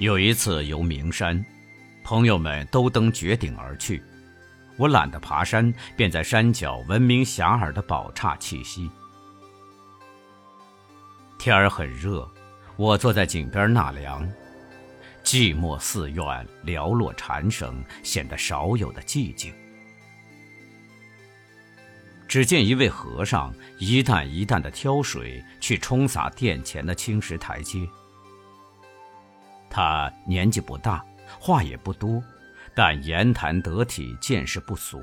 有一次游名山，朋友们都登绝顶而去，我懒得爬山，便在山脚闻名遐迩的宝刹栖息。天儿很热，我坐在井边纳凉，寂寞寺院寥落蝉声，显得少有的寂静。只见一位和尚一担一担的挑水去冲洒殿前的青石台阶。他年纪不大，话也不多，但言谈得体，见识不俗。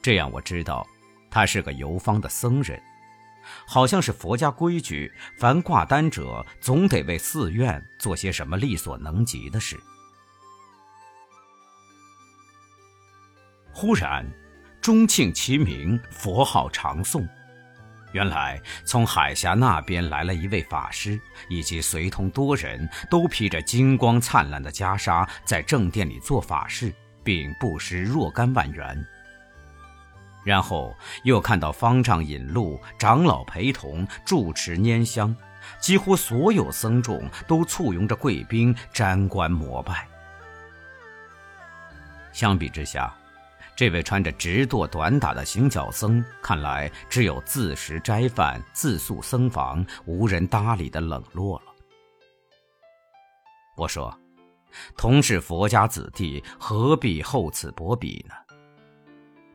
这样我知道，他是个游方的僧人，好像是佛家规矩，凡挂单者总得为寺院做些什么力所能及的事。忽然，钟磬齐鸣，佛号长诵。原来从海峡那边来了一位法师，以及随同多人，都披着金光灿烂的袈裟，在正殿里做法事，并布施若干万元。然后又看到方丈引路，长老陪同，住持拈香，几乎所有僧众都簇拥着贵宾瞻观膜拜。相比之下，这位穿着直堕短打的行脚僧，看来只有自食斋饭、自宿僧房、无人搭理的冷落了。我说：“同是佛家子弟，何必厚此薄彼呢？”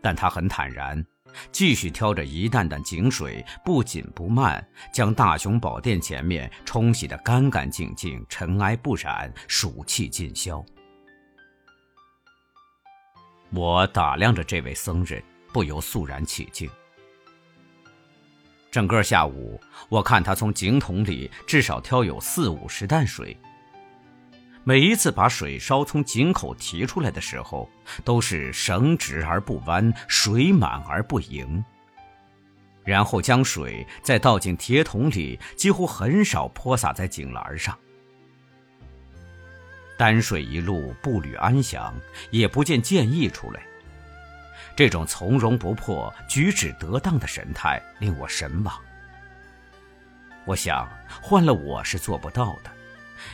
但他很坦然，继续挑着一担担井水，不紧不慢，将大雄宝殿前面冲洗得干干净净，尘埃不染，暑气尽消。我打量着这位僧人，不由肃然起敬。整个下午，我看他从井筒里至少挑有四五十担水。每一次把水烧从井口提出来的时候，都是绳直而不弯，水满而不盈。然后将水再倒进铁桶里，几乎很少泼洒在井栏上。丹水一路步履安详，也不见剑意出来。这种从容不迫、举止得当的神态令我神往。我想，换了我是做不到的。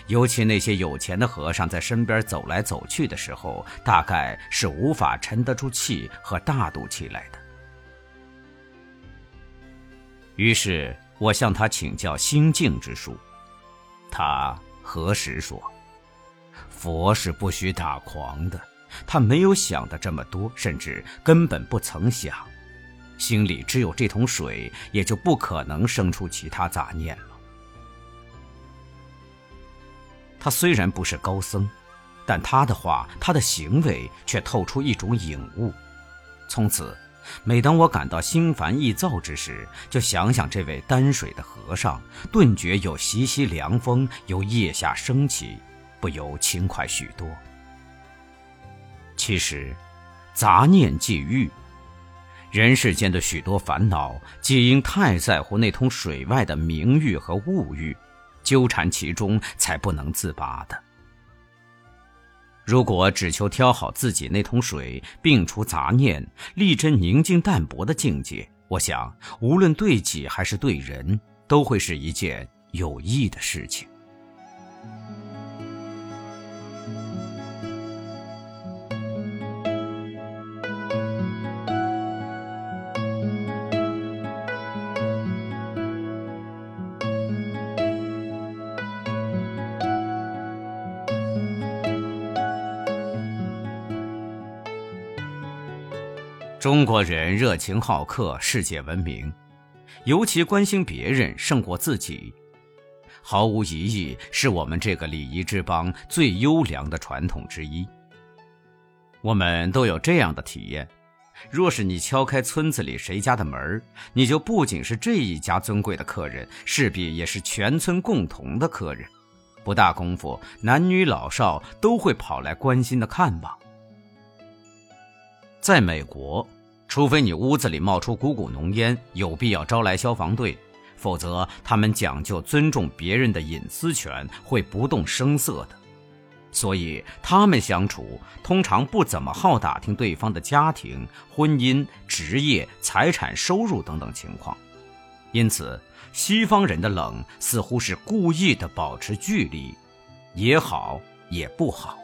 尤其那些有钱的和尚在身边走来走去的时候，大概是无法沉得住气和大度起来的。于是我向他请教心静之术，他何时说？佛是不许打诳的，他没有想的这么多，甚至根本不曾想，心里只有这桶水，也就不可能生出其他杂念了。他虽然不是高僧，但他的话，他的行为却透出一种隐悟。从此，每当我感到心烦意躁之时，就想想这位担水的和尚，顿觉有习习凉风由腋下升起。不由轻快许多。其实，杂念即欲，人世间的许多烦恼，皆因太在乎那桶水外的名誉和物欲，纠缠其中，才不能自拔的。如果只求挑好自己那桶水，并除杂念，力争宁静淡泊的境界，我想，无论对己还是对人，都会是一件有益的事情。中国人热情好客，世界闻名，尤其关心别人胜过自己，毫无疑义是我们这个礼仪之邦最优良的传统之一。我们都有这样的体验：若是你敲开村子里谁家的门你就不仅是这一家尊贵的客人，势必也是全村共同的客人。不大功夫，男女老少都会跑来关心的看望。在美国，除非你屋子里冒出股股浓烟，有必要招来消防队，否则他们讲究尊重别人的隐私权，会不动声色的。所以他们相处通常不怎么好打听对方的家庭、婚姻、职业、财产、收入等等情况。因此，西方人的冷似乎是故意的保持距离，也好也不好。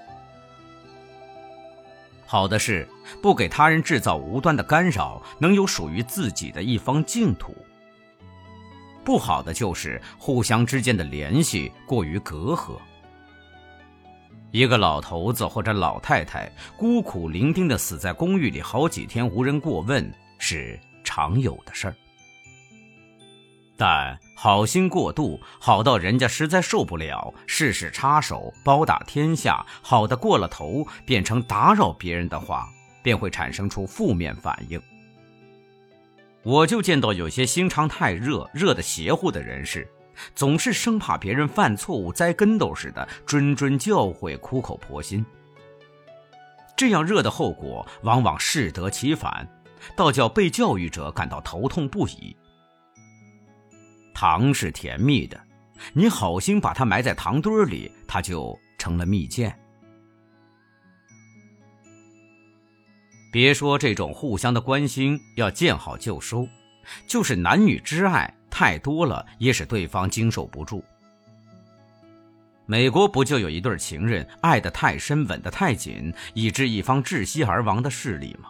好的是不给他人制造无端的干扰，能有属于自己的一方净土；不好的就是互相之间的联系过于隔阂。一个老头子或者老太太孤苦伶仃的死在公寓里好几天无人过问，是常有的事儿。但好心过度，好到人家实在受不了，事事插手，包打天下，好的过了头，变成打扰别人的话，便会产生出负面反应。我就见到有些心肠太热、热的邪乎的人士，总是生怕别人犯错误栽跟斗似的，谆谆教诲，苦口婆心。这样热的后果，往往适得其反，倒叫被教育者感到头痛不已。糖是甜蜜的，你好心把它埋在糖堆里，它就成了蜜饯。别说这种互相的关心要见好就收，就是男女之爱太多了，也使对方经受不住。美国不就有一对情人爱得太深，吻得太紧，以致一方窒息而亡的事例吗？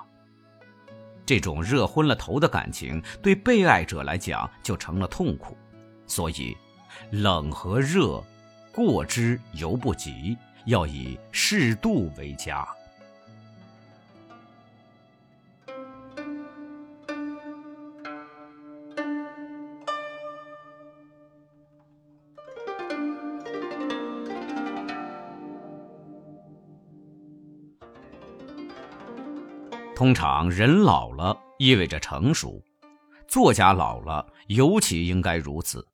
这种热昏了头的感情，对被爱者来讲就成了痛苦，所以冷和热，过之犹不及，要以适度为佳。通常人老了意味着成熟，作家老了尤其应该如此。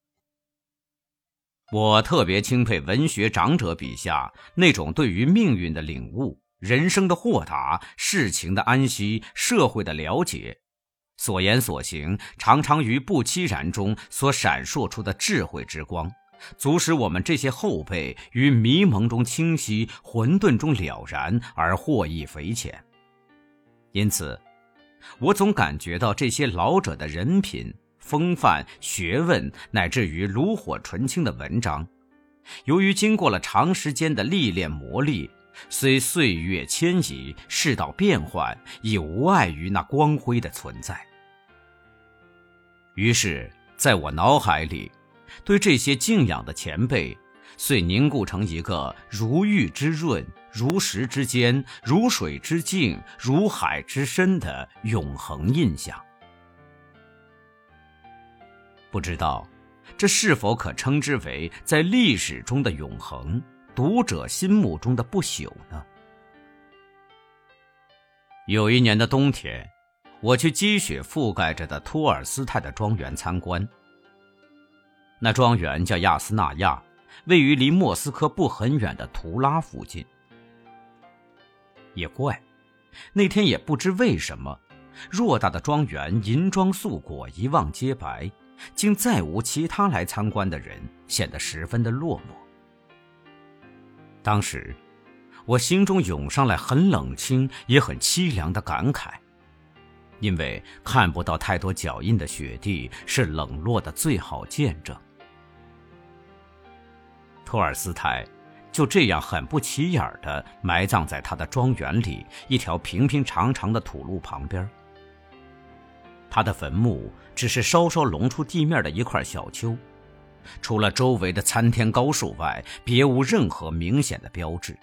我特别钦佩文学长者笔下那种对于命运的领悟、人生的豁达、事情的安息、社会的了解，所言所行常常于不期然中所闪烁出的智慧之光，足使我们这些后辈于迷蒙中清晰、混沌中了然而获益匪浅。因此，我总感觉到这些老者的人品、风范、学问，乃至于炉火纯青的文章，由于经过了长时间的历练磨砺，虽岁月迁移，世道变幻，已无碍于那光辉的存在。于是，在我脑海里，对这些敬仰的前辈。遂凝固成一个如玉之润、如石之间、如水之静、如海之深的永恒印象。不知道，这是否可称之为在历史中的永恒，读者心目中的不朽呢？有一年的冬天，我去积雪覆盖着的托尔斯泰的庄园参观。那庄园叫亚斯纳亚。位于离莫斯科不很远的图拉附近。也怪，那天也不知为什么，偌大的庄园银装素裹，一望皆白，竟再无其他来参观的人，显得十分的落寞。当时，我心中涌上来很冷清也很凄凉的感慨，因为看不到太多脚印的雪地是冷落的最好见证。托尔斯泰就这样很不起眼的埋葬在他的庄园里一条平平常常的土路旁边。他的坟墓只是稍稍隆出地面的一块小丘，除了周围的参天高树外，别无任何明显的标志。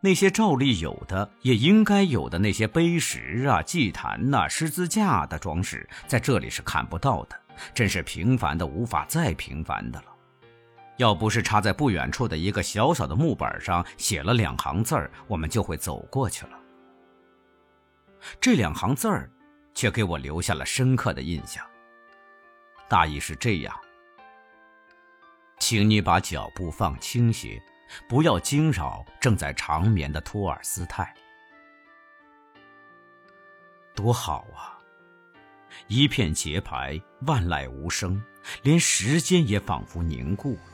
那些照例有的、也应该有的那些碑石啊、祭坛呐、十字架的装饰，在这里是看不到的，真是平凡的无法再平凡的了。要不是插在不远处的一个小小的木板上写了两行字儿，我们就会走过去了。这两行字儿，却给我留下了深刻的印象。大意是这样：请你把脚步放轻些，不要惊扰正在长眠的托尔斯泰。多好啊！一片洁白，万籁无声，连时间也仿佛凝固了。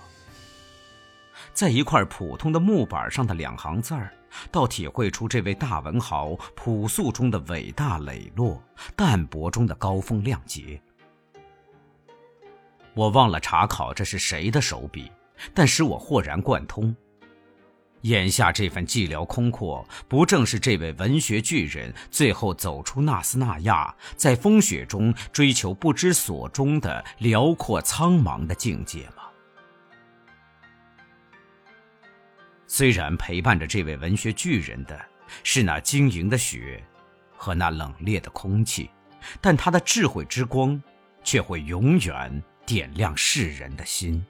在一块普通的木板上的两行字儿，倒体会出这位大文豪朴素中的伟大磊落，淡泊中的高风亮节。我忘了查考这是谁的手笔，但使我豁然贯通。眼下这份寂寥空阔，不正是这位文学巨人最后走出纳斯纳亚，在风雪中追求不知所终的辽阔苍茫的境界吗？虽然陪伴着这位文学巨人的是那晶莹的雪和那冷冽的空气，但他的智慧之光却会永远点亮世人的心。